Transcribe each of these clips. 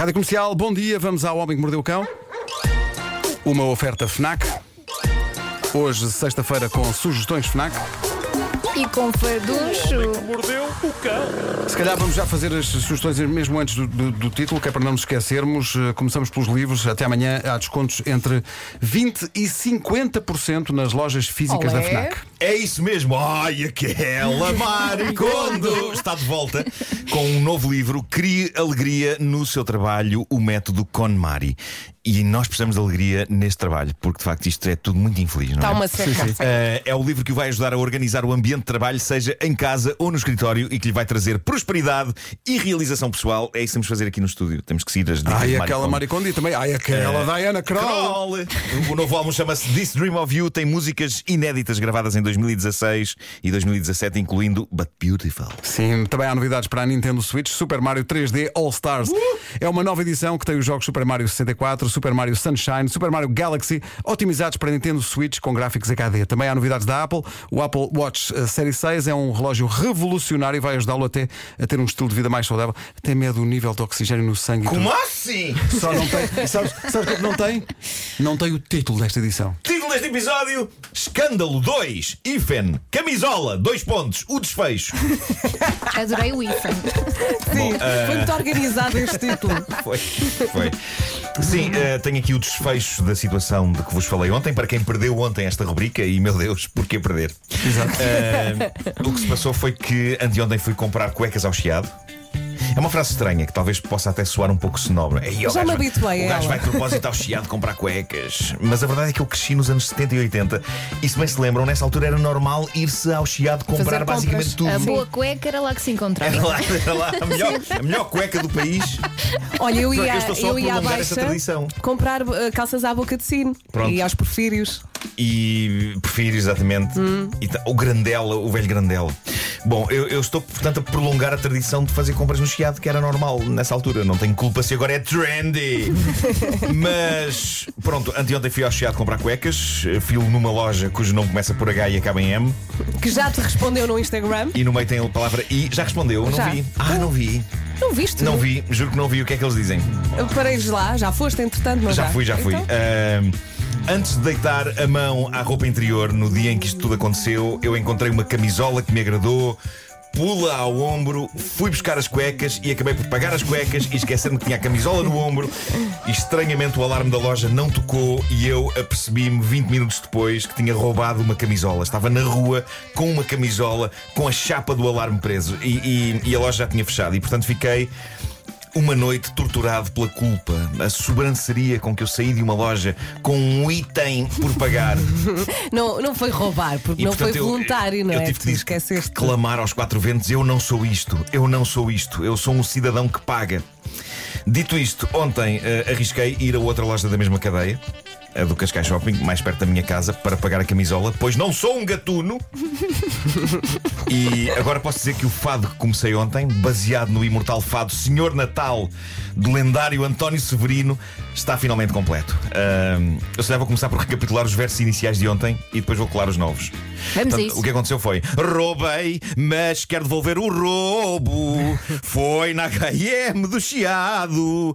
Rádio Comercial, bom dia, vamos ao Homem que Mordeu o Cão. Uma oferta FNAC. Hoje, sexta-feira, com sugestões FNAC. E com faduncho. Mordeu o cão. Se calhar vamos já fazer as sugestões mesmo antes do, do- do título, que é para não nos esquecermos. Eh, Começamos pelos livros. Até amanhã há descontos entre 20% e 50% nas lojas físicas da Olé. FNAC. É isso mesmo. Ai, aquela Maricondo está de volta com um novo livro. Crie alegria no seu trabalho, o método KonMari. E nós precisamos de alegria neste trabalho, porque de facto isto é tudo muito infeliz, não Está é? uma seca. Eh, é o livro que o vai ajudar a organizar o ambiente de trabalho, seja em casa ou no escritório, e que lhe vai trazer prosperidade e realização pessoal. É isso que temos de fazer aqui no estúdio. Temos que seguir as dicas Ai, de aquela Maricondo. E também. Ai, aquela Diana Kroll. Kroll. O novo álbum chama-se This Dream of You, tem músicas inéditas gravadas em 2016 e 2017, incluindo But Beautiful. Sim, também há novidades para a Nintendo Switch. Super Mario 3D All Stars é uma nova edição que tem os jogos Super Mario 64, Super Mario Sunshine, Super Mario Galaxy, otimizados para Nintendo Switch com gráficos HD. Também há novidades da Apple. O Apple Watch eh, Série 6 é um relógio revolucionário e vai ajudá-lo até a ter um estilo de vida mais saudável. Tem medo do nível de oxigênio no sangue. Como assim? Só não tem. Sabes, sabes o que é que não tem? Não tem o título desta edição. Título deste episódio: Escândalo 2, Ifen, camisola, dois pontos, o desfecho. Adorei o IFA. Sim, foi muito organizado este título. Foi, foi. Sim, eh, tenho aqui o desfecho da situação de que vos falei ontem. Para quem perdeu ontem esta rubrica, e meu Deus, porquê perder? Eh, o que se passou foi que anteontem fui comprar cuecas ao Chiado. É uma frase estranha que talvez possa até soar um pouco sonobra. Ei, Já me habituei O a gajo vai de propósito ao Chiado comprar cuecas. Mas a verdade é que eu cresci nos anos 70 e 80 e se bem se lembram, nessa altura era normal ir-se ao Chiado comprar Fazer basicamente compras. tudo. A boa cueca era lá que se encontrava. Era lá, era lá a, melhor, a melhor cueca do país. Olha, eu Eu ia, eu a ia à baixa tradição. comprar eh, calças à boca de sino Pronto. e aos porfírios. E prefiro exatamente E ta- o Grandela, o velho Grandela. Bom, eu, eu estou, portanto, a prolongar a tradição de fazer compras no Chiado, que era normal nessa altura. Não tenho culpa se agora é trendy. Mas, pronto, anteontem fui ao Chiado comprar cuecas. Filo numa loja cujo nome começa por H e acaba em M. Que já te respondeu no Instagram. E no meio tem a palavra I. Já respondeu? Não Já. vi. Ah, não vi. Não viste? Não vi. Juro que não vi o que é que eles dizem. Pareis lá, já foste, entretanto, não Já fui, já fui. Então, Ahm, antes de deitar a mão à roupa interior, no dia em que isto tudo aconteceu, eu encontrei uma camisola que me agradou. Pula ao ombro, fui buscar as cuecas e acabei por pagar as cuecas e esquecer-me que tinha a camisola no ombro. E estranhamente o alarme da loja não tocou e eu apercebi-me 20 minutos depois que tinha roubado uma camisola. Estava na rua com uma camisola com a chapa do alarme preso e, e- e a loja já tinha fechado. E portanto fiquei uma noite torturado pela culpa, a sobranceria com que eu saí de uma loja com um item por pagar. não, não foi roubar, porque E, não portanto, foi eu- voluntário, não eu é? tive de esqueceste. clamar aos quatro ventos: eu não sou isto, eu não sou isto, eu sou um cidadão que paga. Dito isto, ontem eh, arrisquei ir a outra loja da mesma cadeia. A do Cascais Shopping, mais perto da minha casa, para pagar a camisola, pois não sou um gatuno. E agora posso dizer que o fado que comecei ontem, baseado no imortal fado Senhor Natal, do lendário António Severino, está finalmente completo. Ahm, eu só vou começar por recapitular os versos iniciais de ontem e depois vou colar os novos. Vamos Portanto. O que aconteceu foi: roubei, mas quero devolver o roubo. Foi na HM do Chiado.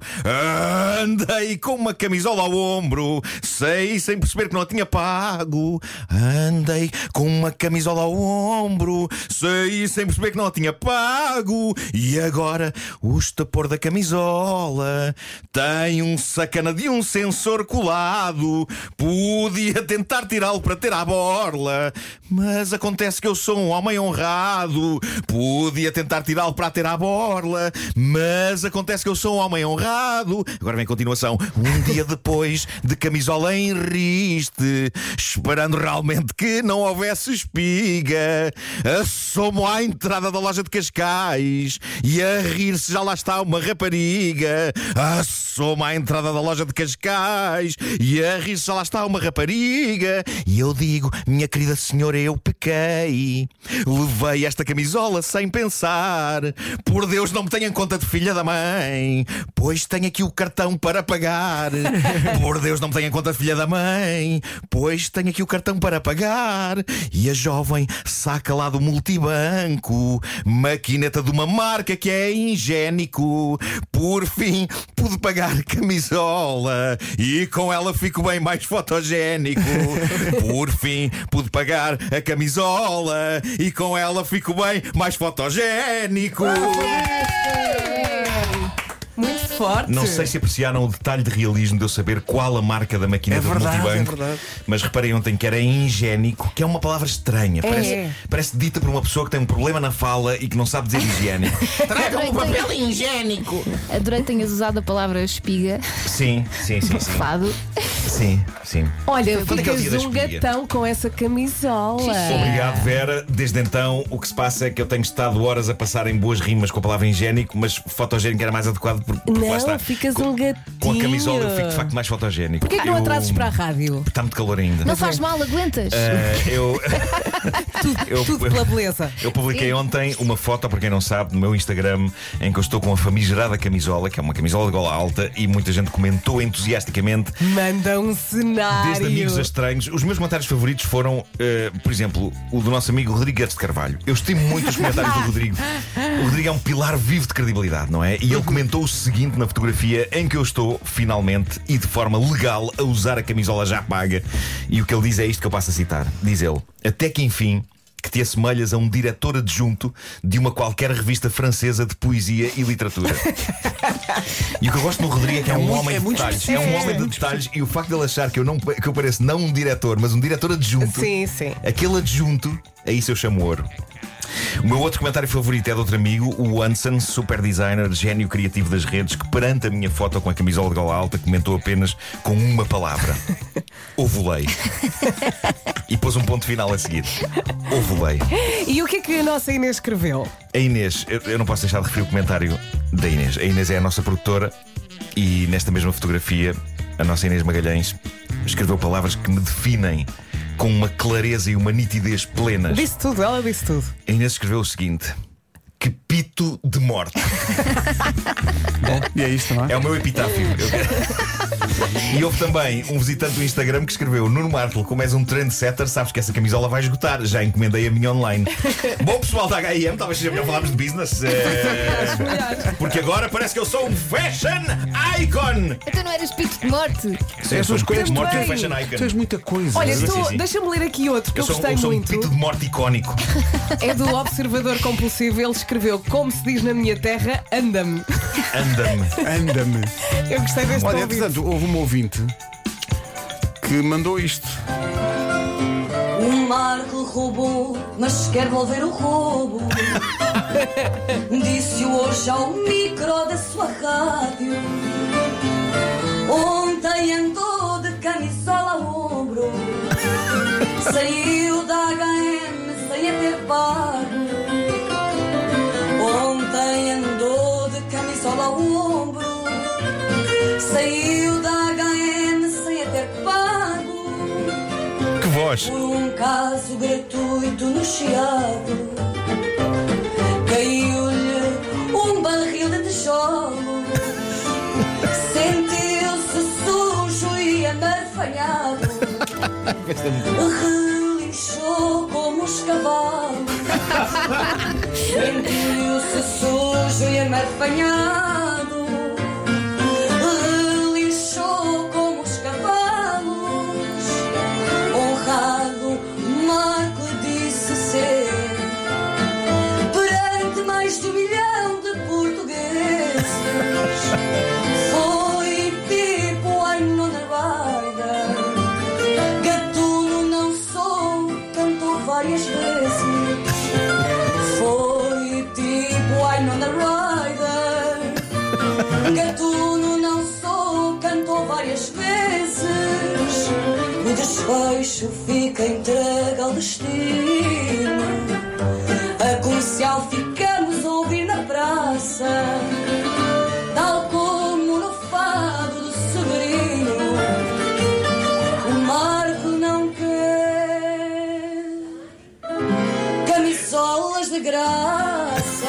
Andei com uma camisola ao ombro. Sei sem perceber que não a tinha pago. Andei com uma camisola ao ombro. Sei sem perceber que não a tinha pago. E agora o estapor da camisola tem um sacana de um sensor colado. Podia tentar tirá-lo para ter à borla. Mas acontece que eu sou um homem honrado. Podia tentar tirá-lo para ter à borla. Mas acontece que eu sou um homem honrado. Agora vem a continuação. Um dia depois de camisola em riste, esperando realmente que não houvesse espiga, assomo à entrada da loja de Cascais e a rir-se já lá está uma rapariga. Assomo à entrada da loja de Cascais e a rir-se já lá está uma rapariga. E eu digo, minha querida senhora, eu pequei. Levei esta camisola sem pensar. Por Deus, não me tenha em conta de filha da mãe, pois tenho aqui o cartão para pagar. Por Deus, não me tenha em conta acorda, filha da mãe, pois tenho aqui o cartão para pagar. E a jovem saca lá do multibanco, maquineta de uma marca que é ingénico. Por fim, pude pagar camisola e com ela fico bem mais fotogénico. Por fim, pude pagar a camisola e com ela fico bem mais fotogénico. Forte. Não sei se apreciaram o detalhe de realismo de eu saber qual a marca da máquina É do verdade, multibanco. é verdade. Mas reparei ontem que era ingénico, que é uma palavra estranha. Parece, É. parece dita por uma pessoa que tem um problema na fala e que não sabe dizer higiênico. Adorei, papel higiênico. adorei que tenhas usado a palavra espiga, Sim, sim, sim, sim. fado. Sim, sim. Olha, Quando é que é o ficas da um espiga? gatão com essa camisola. Obrigado, Vera. Desde então, o que se passa é que eu tenho estado horas a passar em boas rimas com a palavra higiênico, mas fotogénico era mais adequado porque, porque lá Não, está. ficas com, um gatinho. Com a camisola eu fico de facto mais fotogénico. Porquê que não Eu- atrases para a rádio? Está muito calor ainda. Não faz mal, aguentas. Eh, eu, eu, Tudo pela beleza. eu publiquei ontem uma foto, para quem não sabe, no meu Instagram, em que eu estou com a famigerada camisola, que é uma camisola de gola alta, e muita gente comentou entusiasticamente. Manda um cenário. Desde amigos a estranhos, os meus comentários favoritos foram, eh, por exemplo, o do nosso amigo Rodrigues de Carvalho. Eu estimo muito os comentários do Rodrigo. O Rodrigo é um pilar vivo de credibilidade, não é? E ele comentou o seguinte na fotografia em que eu estou, finalmente, e de forma legal, a usar a camisola já paga. E o que ele diz é isto que eu passo a citar. Diz ele: Até que enfim. Que te assemelhas a um diretor adjunto de uma qualquer revista francesa de poesia e literatura. E o que eu gosto no Rodrigo é que é, um muito- homem é de muito detalhes. É um homem de detalhes. E o facto de ele achar que eu, não, que eu pareço não um diretor, mas um diretor adjunto. Sim, sim. Aquele adjunto, a isso eu chamo ouro. O meu outro comentário favorito é de outro amigo, o Anson, super designer, gênio criativo das redes, que perante a minha foto com a camisola de gola alta comentou apenas com uma palavra: ovulei. E pôs um ponto final a seguir: ovulei. E o que é que a nossa Inês escreveu? A Inês, eu, eu não posso deixar de referir o comentário da Inês. A Inês é a nossa produtora e nesta mesma fotografia, a nossa Inês Magalhães escreveu palavras que me definem com uma clareza e uma nitidez plenas. Disse tudo, ela disse tudo. A Inês escreveu o seguinte: Que pito de morte. Bom, e é isto, não é? É o meu epitáfio. Eu- E houve também um visitante do Instagram que escreveu: Nuno Marco, como és um trendsetter, sabes que essa camisola vai esgotar. Já encomendei a minha online. Bom, pessoal da HM, talvez seja melhor falarmos de business. eh, Porque agora parece que eu sou um fashion icon. Então não eras pito de morte? Eu sou um pito de morte e um Também. fashion Tu és icon. muita coisa. Olha, sim, estou- sim. deixa-me ler aqui outro que Eu eu, sou, gostei eu sou um muito. pito de morte icónico. É do Observador Compulsivo. Ele escreveu, como se diz na minha terra, anda-me. Anda-me. Anda-me. Eu gostei deste Olha, ouvinte. entretanto, houve um ouvinte que mandou isto. O Marco roubou, mas quer devolver o roubo. Disse-o hoje ao micro da sua rádio. Voz. Por um caso gratuito no chiado Caiu-lhe um barril de tijolos. Sentiu-se sujo e amarfanhado. Relinchou como os cavalos. Sentiu-se sujo e amarfanhado desfecho fica entregue ao destino. A comercial ficamos a ouvir na praça, tal como no fado do Severino. O Marco não quer camisolas de graça,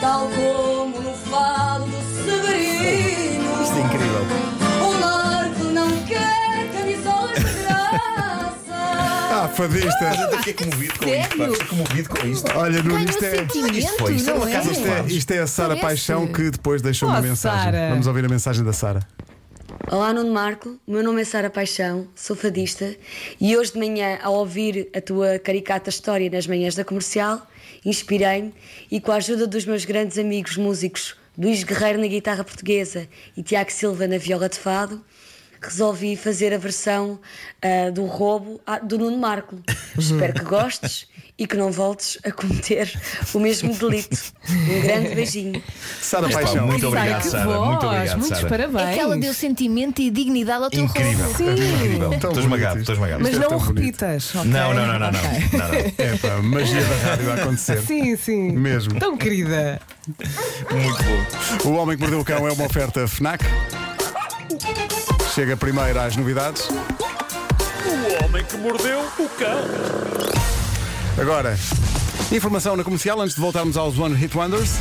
tal como no fadista. Eu fiquei comovido com isto. pá. Sério? Fiquei comovido com isto. Olha, Nuno, isto é. sentimento, Isto foi, isto era não uma casa é? de Isto é, isto é a Sara Parece. Paixão que depois deixou uma Oh, mensagem. Sara. Vamos ouvir a mensagem da Sara. Olá, Nuno Marco. O meu nome é Sara Paixão, sou fadista e hoje de manhã, ao ouvir a tua caricata história nas manhãs da comercial, inspirei-me e, com a ajuda dos meus grandes amigos músicos Luís Guerreiro na guitarra portuguesa e Tiago Silva na viola de fado, resolvi fazer a versão ah, do roubo ah, do Nuno Marco. Espero que gostes e que não voltes a cometer o mesmo delito. Um grande beijinho. Sara Paixão. muito obrigado, que Sara. voz, Muito obrigado, muitos Sara. parabéns. É que ela deu sentimento e dignidade ao teu Incrível. roubo. Sim. Incrível. Estou bonito esmagado, estou esmagado. Mas é não bonito. repitas. ok? Não, não, não, não, não. Ok. não, não. É pá, magia da rádio a acontecer. Sim, sim. Mesmo. Tão querida. Muito bom. O Homem que Mordeu o Cão é uma oferta FNAC. Chega primeiro às novidades. O homem que mordeu o cão. Agora, informação na comercial antes de voltarmos aos One Hit Wonders.